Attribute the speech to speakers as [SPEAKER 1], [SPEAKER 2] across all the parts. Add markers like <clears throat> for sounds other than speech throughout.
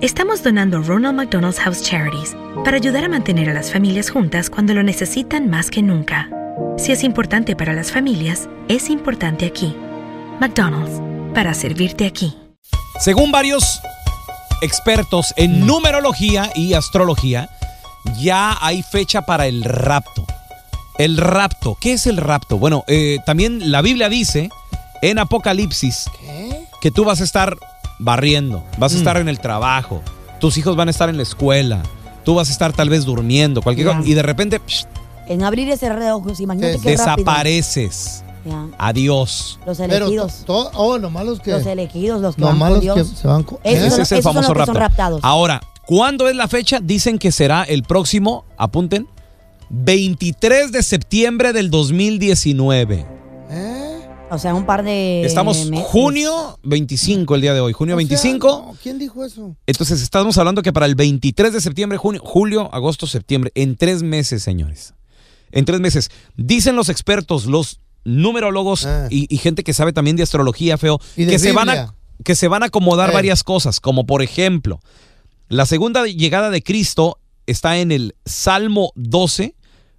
[SPEAKER 1] estamos donando Ronald McDonald's House Charities para ayudar a mantener a las familias juntas cuando lo necesitan más que nunca. Si es importante para las familias, es importante aquí. McDonald's, para servirte aquí.
[SPEAKER 2] Según varios expertos en numerología y astrología, ya hay fecha para el rapto. El rapto, ¿qué es el rapto? Bueno, eh, también la Biblia dice en Apocalipsis que tú vas a estar barriendo, vas a estar en el trabajo, tus hijos van a estar en la escuela, tú vas a estar tal vez durmiendo, cualquier cosa, y de repente psh,
[SPEAKER 3] En abrir y cerrar de ojos, imagínate qué rápido.
[SPEAKER 2] desapareces. Adiós.
[SPEAKER 3] Los
[SPEAKER 4] Pero
[SPEAKER 3] elegidos.
[SPEAKER 4] to- oh, lo malo es que.
[SPEAKER 3] Los elegidos, los que
[SPEAKER 4] Lo
[SPEAKER 3] van
[SPEAKER 4] malo
[SPEAKER 3] con
[SPEAKER 4] es que
[SPEAKER 3] Dios.
[SPEAKER 4] se van con-
[SPEAKER 3] Esos
[SPEAKER 2] Ese
[SPEAKER 3] son-
[SPEAKER 2] es el
[SPEAKER 3] son
[SPEAKER 2] famoso
[SPEAKER 3] los que son
[SPEAKER 2] rapto.
[SPEAKER 3] raptados.
[SPEAKER 2] Ahora, ¿cuándo es la fecha? Dicen que será el próximo, apunten, 23 de septiembre del 2019.
[SPEAKER 3] O sea, un par de
[SPEAKER 2] Estamos
[SPEAKER 3] meses.
[SPEAKER 2] junio 25 el día de hoy, junio
[SPEAKER 4] O sea,
[SPEAKER 2] 25.
[SPEAKER 4] no, ¿Quién dijo eso?
[SPEAKER 2] Entonces estamos hablando que para el 23 de septiembre, junio, julio, agosto, septiembre, en tres meses, señores. En tres meses. Dicen los expertos, los numerólogos y, y gente que sabe también de astrología, feo,
[SPEAKER 4] Ah. Y de
[SPEAKER 2] que se, van a, que se van a acomodar
[SPEAKER 4] Eh.
[SPEAKER 2] varias cosas, como por ejemplo, la segunda llegada de Cristo está en el Salmo 12,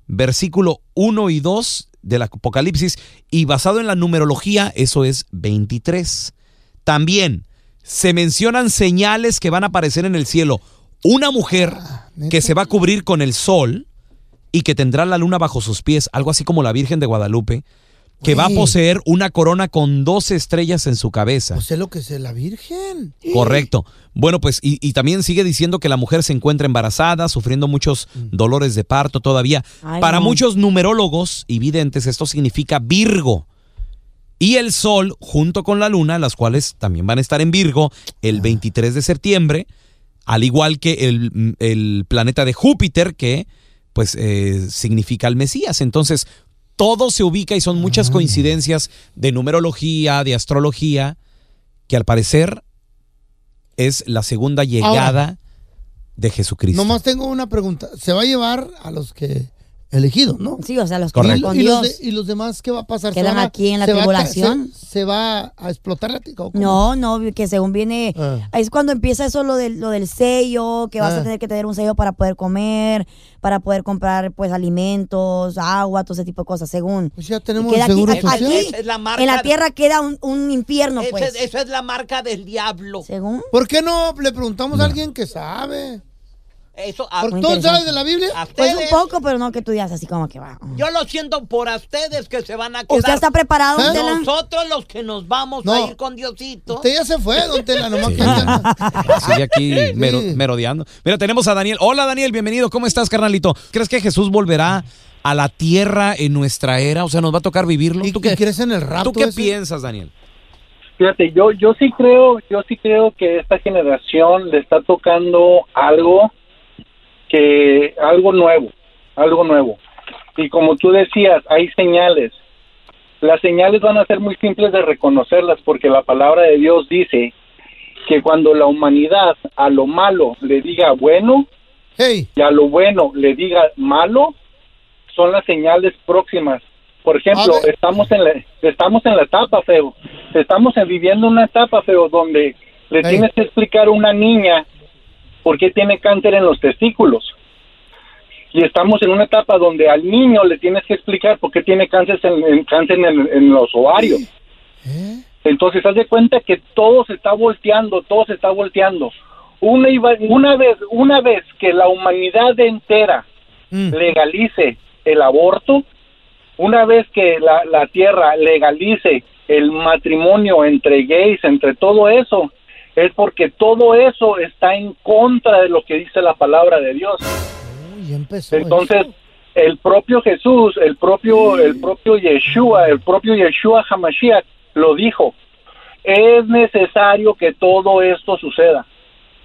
[SPEAKER 2] versículo 1 y 2 del Apocalipsis, y basado en la numerología, eso es 23. También se mencionan señales que van a aparecer en el cielo. Una mujer que se va a cubrir con el sol y que tendrá la luna bajo sus pies, algo así como la Virgen de Guadalupe, que va a poseer una corona con 12 estrellas en su cabeza.
[SPEAKER 4] Pues es lo que es la Virgen.
[SPEAKER 2] Correcto. Bueno, pues y, y también sigue diciendo que la mujer se encuentra embarazada, sufriendo muchos dolores de parto todavía.
[SPEAKER 3] Ay,
[SPEAKER 2] Para
[SPEAKER 3] no.
[SPEAKER 2] muchos numerólogos y videntes esto significa Virgo. Y el Sol junto con la Luna, las cuales también van a estar en Virgo el 23 de septiembre, al igual que el, el planeta de Júpiter, que pues eh, significa el Mesías. Entonces, todo se ubica y son muchas coincidencias de numerología, de astrología, que al parecer es la segunda llegada de Jesucristo.
[SPEAKER 4] Nomás tengo una pregunta. ¿Se va a llevar a los que elegidos, no?
[SPEAKER 3] Sí, o sea, los que con
[SPEAKER 4] ¿Y los, de- y los demás qué va a pasar? ¿Se
[SPEAKER 3] Quedan
[SPEAKER 4] a-
[SPEAKER 3] aquí en la
[SPEAKER 4] se va a-
[SPEAKER 3] tribulación.
[SPEAKER 4] se, se va a explotar la tica?
[SPEAKER 3] No, no, que según viene,
[SPEAKER 4] Ah.
[SPEAKER 3] es cuando empieza eso lo del, lo del sello, que vas
[SPEAKER 4] Ah.
[SPEAKER 3] a tener que tener un sello para poder comer, para poder comprar pues alimentos, agua, todo ese tipo de cosas, según.
[SPEAKER 4] Pues ya tenemos
[SPEAKER 3] Queda
[SPEAKER 4] el seguro
[SPEAKER 3] aquí,
[SPEAKER 4] social.
[SPEAKER 3] aquí,
[SPEAKER 5] es la marca
[SPEAKER 3] en la tierra queda un, un infierno, pues.
[SPEAKER 5] esa es la marca del diablo.
[SPEAKER 3] Según.
[SPEAKER 4] ¿Por qué no le preguntamos a alguien que sabe?
[SPEAKER 5] Eso, a,
[SPEAKER 4] ¿Por
[SPEAKER 3] Muy
[SPEAKER 4] tú sabes de la Biblia?
[SPEAKER 5] a
[SPEAKER 3] Pues un
[SPEAKER 5] ustedes,
[SPEAKER 3] poco, pero no que tú digas así como que va.
[SPEAKER 5] Yo lo siento por a ustedes que se van a quedar.
[SPEAKER 3] ¿Usted está preparado,
[SPEAKER 4] ¿Eh?
[SPEAKER 3] don Tela?
[SPEAKER 5] Nosotros los que nos vamos
[SPEAKER 4] No.
[SPEAKER 5] a ir con Diosito.
[SPEAKER 4] Usted ya se fue, don Tela, nomás
[SPEAKER 2] Sí.
[SPEAKER 4] que <laughs>
[SPEAKER 2] Sigue aquí mero-
[SPEAKER 4] Sí.
[SPEAKER 2] merodeando. Mira, tenemos a Daniel. Hola, Daniel, bienvenido. ¿Cómo estás, carnalito? ¿Crees que Jesús volverá a la tierra en nuestra era? O sea, ¿nos va a tocar vivirlo?
[SPEAKER 4] ¿Y,
[SPEAKER 2] ¿Tú qué,
[SPEAKER 4] crees en el rapto
[SPEAKER 2] ¿tú qué
[SPEAKER 4] ese?
[SPEAKER 2] piensas, Daniel?
[SPEAKER 6] Fíjate, yo, yo sí creo, yo sí creo que esta generación le está tocando algo que, algo nuevo, algo nuevo. Y como tú decías, hay señales. Las señales van a ser muy simples de reconocerlas porque la palabra de Dios dice que cuando la humanidad a lo malo le diga bueno y a lo bueno le diga malo, son las señales próximas. Por ejemplo, estamos en la, estamos en la etapa, feo. Estamos en- viviendo una etapa, feo, donde le tienes que explicar a una niña por qué tiene cáncer en los testículos. Y estamos en una etapa donde al niño le tienes que explicar por qué tiene cáncer en, en- cáncer en, en los ovarios. Entonces, haz de cuenta que todo se está volteando, todo se está volteando. Una, iba- una vez, una vez que la humanidad entera legalice el aborto, una vez que la, la tierra legalice el matrimonio entre gays, entre todo eso, es porque todo eso está en contra de lo que dice la palabra de Dios.
[SPEAKER 4] Uy, empezó
[SPEAKER 6] Entonces, el propio Jesús, el propio, el propio Yeshua, el propio Yeshua Hamashiach lo dijo. Es necesario que todo esto suceda.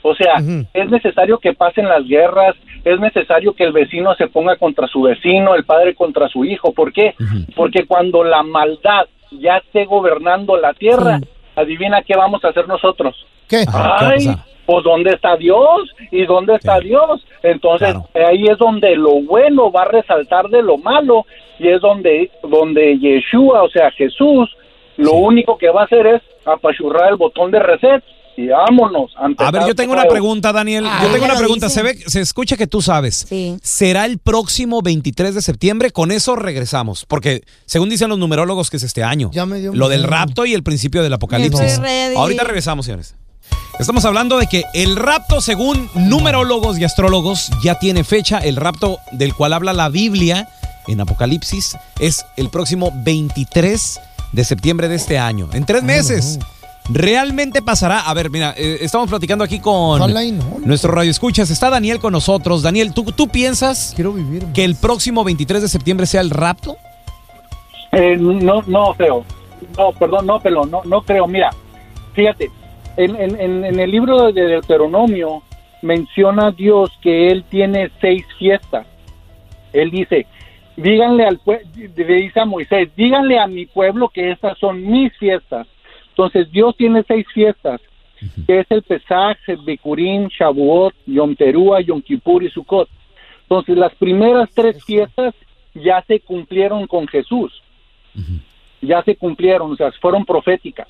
[SPEAKER 6] O sea, es necesario que pasen las guerras, es necesario que el vecino se ponga contra su vecino, el padre contra su hijo. ¿Por qué? Porque cuando la maldad ya esté gobernando la tierra, adivina qué vamos a hacer nosotros.
[SPEAKER 4] ¿Qué?
[SPEAKER 6] Ay, pues ¿dónde está Dios? ¿Y dónde está Dios? Entonces ahí es donde lo bueno va a resaltar de lo malo y es donde donde Yeshua, o sea Jesús, lo único que va a hacer es apachurrar el botón de reset y vámonos. a
[SPEAKER 2] A ver, yo tengo una pregunta, Daniel.
[SPEAKER 6] Ah,
[SPEAKER 2] yo tengo una pregunta.
[SPEAKER 6] dice.
[SPEAKER 2] Se ve, se escucha que tú sabes. ¿Será el próximo 23 de septiembre? Con eso regresamos. Porque según dicen los numerólogos que es este año.
[SPEAKER 4] Ya me dio
[SPEAKER 2] Lo del
[SPEAKER 4] miedo.
[SPEAKER 2] rapto y el principio del apocalipsis. Ahorita regresamos, señores. Estamos hablando de que el rapto, según numerólogos y astrólogos, ya tiene fecha. El rapto del cual habla la Biblia en Apocalipsis es el próximo 23 de septiembre de este año. En tres meses. ¿Realmente pasará? A ver, mira, eh, estamos platicando aquí con
[SPEAKER 4] Ojalá y no.
[SPEAKER 2] nuestro radio escuchas. Está Daniel con nosotros. Daniel, ¿tú, tú piensas que el próximo 23 de septiembre sea el rapto?
[SPEAKER 6] Eh, no, no creo. No, perdón, no, pero no, no creo. Mira, fíjate, en, en, el libro de Deuteronomio menciona Dios que Él tiene seis fiestas. Él dice, díganle al pueblo, le dice a Moisés, díganle a mi pueblo que estas son mis fiestas. Entonces Dios tiene seis fiestas, que es el Pesaj, el Bikurim, Shavuot, Yom Teruah, Yom Kippur y Sukkot. Entonces las primeras tres fiestas ya se cumplieron con Jesús ya se cumplieron, o sea, fueron proféticas.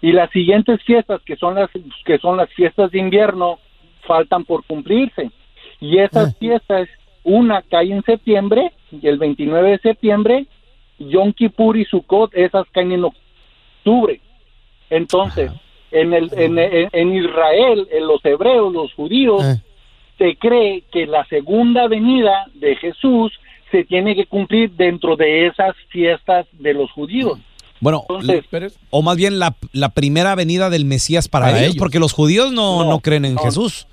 [SPEAKER 6] Y las siguientes fiestas, que son las que son las fiestas de invierno, faltan por cumplirse. Y esas fiestas, una cae en septiembre, y el 29 de septiembre, Yom Kippur y Sukkot, esas caen en octubre. Entonces, en, el, en, en- en Israel, en los hebreos, los judíos, se cree que la segunda venida de Jesús se tiene que cumplir dentro de esas fiestas de los judíos.
[SPEAKER 2] Bueno,
[SPEAKER 6] Entonces-
[SPEAKER 2] o más bien la, la primera venida del Mesías para,
[SPEAKER 7] Para
[SPEAKER 2] ellos,
[SPEAKER 7] ellos.
[SPEAKER 2] porque los judíos no, no, creen en
[SPEAKER 7] no.
[SPEAKER 2] Jesús.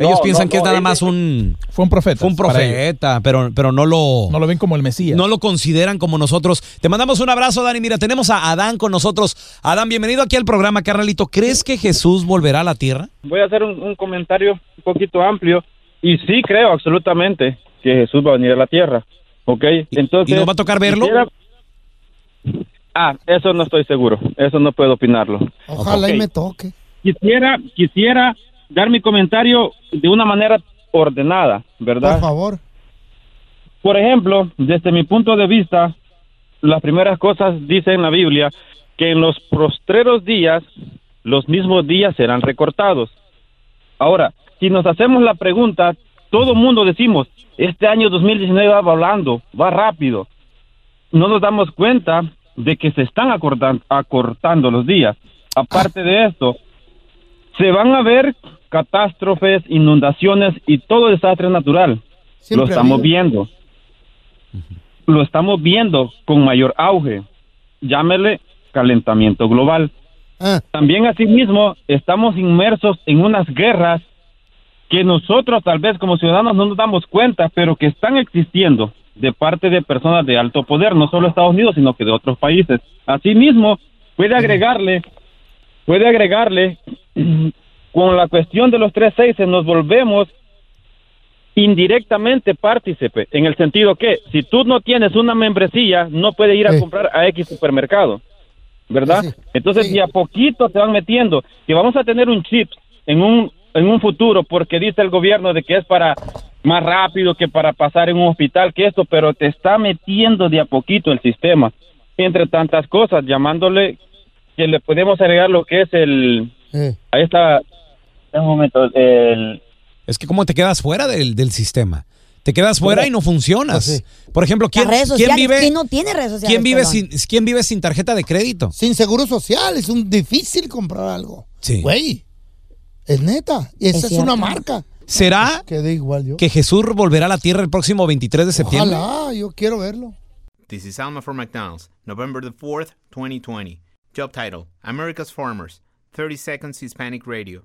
[SPEAKER 7] No,
[SPEAKER 2] Ellos piensan
[SPEAKER 7] no,
[SPEAKER 2] que es nada
[SPEAKER 7] él-
[SPEAKER 2] más un...
[SPEAKER 7] Fue un profeta.
[SPEAKER 2] Fue un profeta, pero, pero no lo...
[SPEAKER 7] No lo ven como el Mesías.
[SPEAKER 2] No lo consideran como nosotros. Te mandamos un abrazo, Dani. Mira, tenemos a Adán con nosotros. Adán, bienvenido aquí al programa, carnalito. ¿Crees que Jesús volverá a la tierra?
[SPEAKER 8] Voy a hacer un, un comentario un poquito amplio y sí creo absolutamente que Jesús va a venir a la tierra, ¿ok? Entonces,
[SPEAKER 2] y nos va a tocar verlo?
[SPEAKER 8] quisiera- Ah, eso no estoy seguro, eso no puedo opinarlo.
[SPEAKER 4] Ojalá y me toque.
[SPEAKER 8] Quisiera, quisiera dar mi comentario de una manera ordenada, ¿verdad?
[SPEAKER 4] Por favor.
[SPEAKER 8] Por ejemplo, desde mi punto de vista, las primeras cosas dice en la Biblia que en los postreros días los mismos días serán recortados. Ahora, si nos hacemos la pregunta, todo mundo decimos, este año 2019 va volando, va rápido. No nos damos cuenta de que se están acortan- acortando los días. Aparte de esto, se van a ver catástrofes, inundaciones y todo desastre natural.
[SPEAKER 4] Siempre
[SPEAKER 8] Lo estamos viendo. Lo estamos viendo con mayor auge. Llámele calentamiento global. También asimismo estamos inmersos en unas guerras que nosotros tal vez como ciudadanos no nos damos cuenta, pero que están existiendo de parte de personas de alto poder, no solo Estados Unidos, sino que de otros países. Asimismo, puede agregarle, puede agregarle, <clears throat> con la cuestión de los tres seis, nos volvemos indirectamente partícipe, en el sentido que si tú no tienes una membresía, no puedes ir a comprar a X supermercado. ¿verdad?
[SPEAKER 4] Sí,
[SPEAKER 8] Entonces,
[SPEAKER 4] sí.
[SPEAKER 8] de a poquito te van metiendo. Que vamos a tener un chip en un, en un futuro, porque dice el gobierno de que es para más rápido que para pasar en un hospital, que esto, pero te está metiendo de a poquito el sistema. Entre tantas cosas, llamándole que le podemos agregar lo que es el... Ahí está... Un momento, el...
[SPEAKER 2] Es que como te quedas fuera del, del sistema. Te quedas fuera y no funcionas.
[SPEAKER 4] Pues
[SPEAKER 2] Por ejemplo, ¿quién, quién vive,
[SPEAKER 3] ¿quién no tiene redes sociales?
[SPEAKER 2] quién vive sin, quién vive sin tarjeta de crédito?
[SPEAKER 4] Sin seguro social es un difícil comprar algo.
[SPEAKER 2] Sí.
[SPEAKER 4] Güey, es neta. Y esa
[SPEAKER 3] Es
[SPEAKER 4] una marca.
[SPEAKER 2] ¿Será
[SPEAKER 4] Quedé igual yo.
[SPEAKER 2] que Jesús volverá a la tierra el próximo 23 de septiembre?
[SPEAKER 4] Ojalá, yo quiero verlo.
[SPEAKER 9] This is Alma from McDonald's, November the 4th, 2020. Job title America's Farmers, 30 Seconds Hispanic Radio.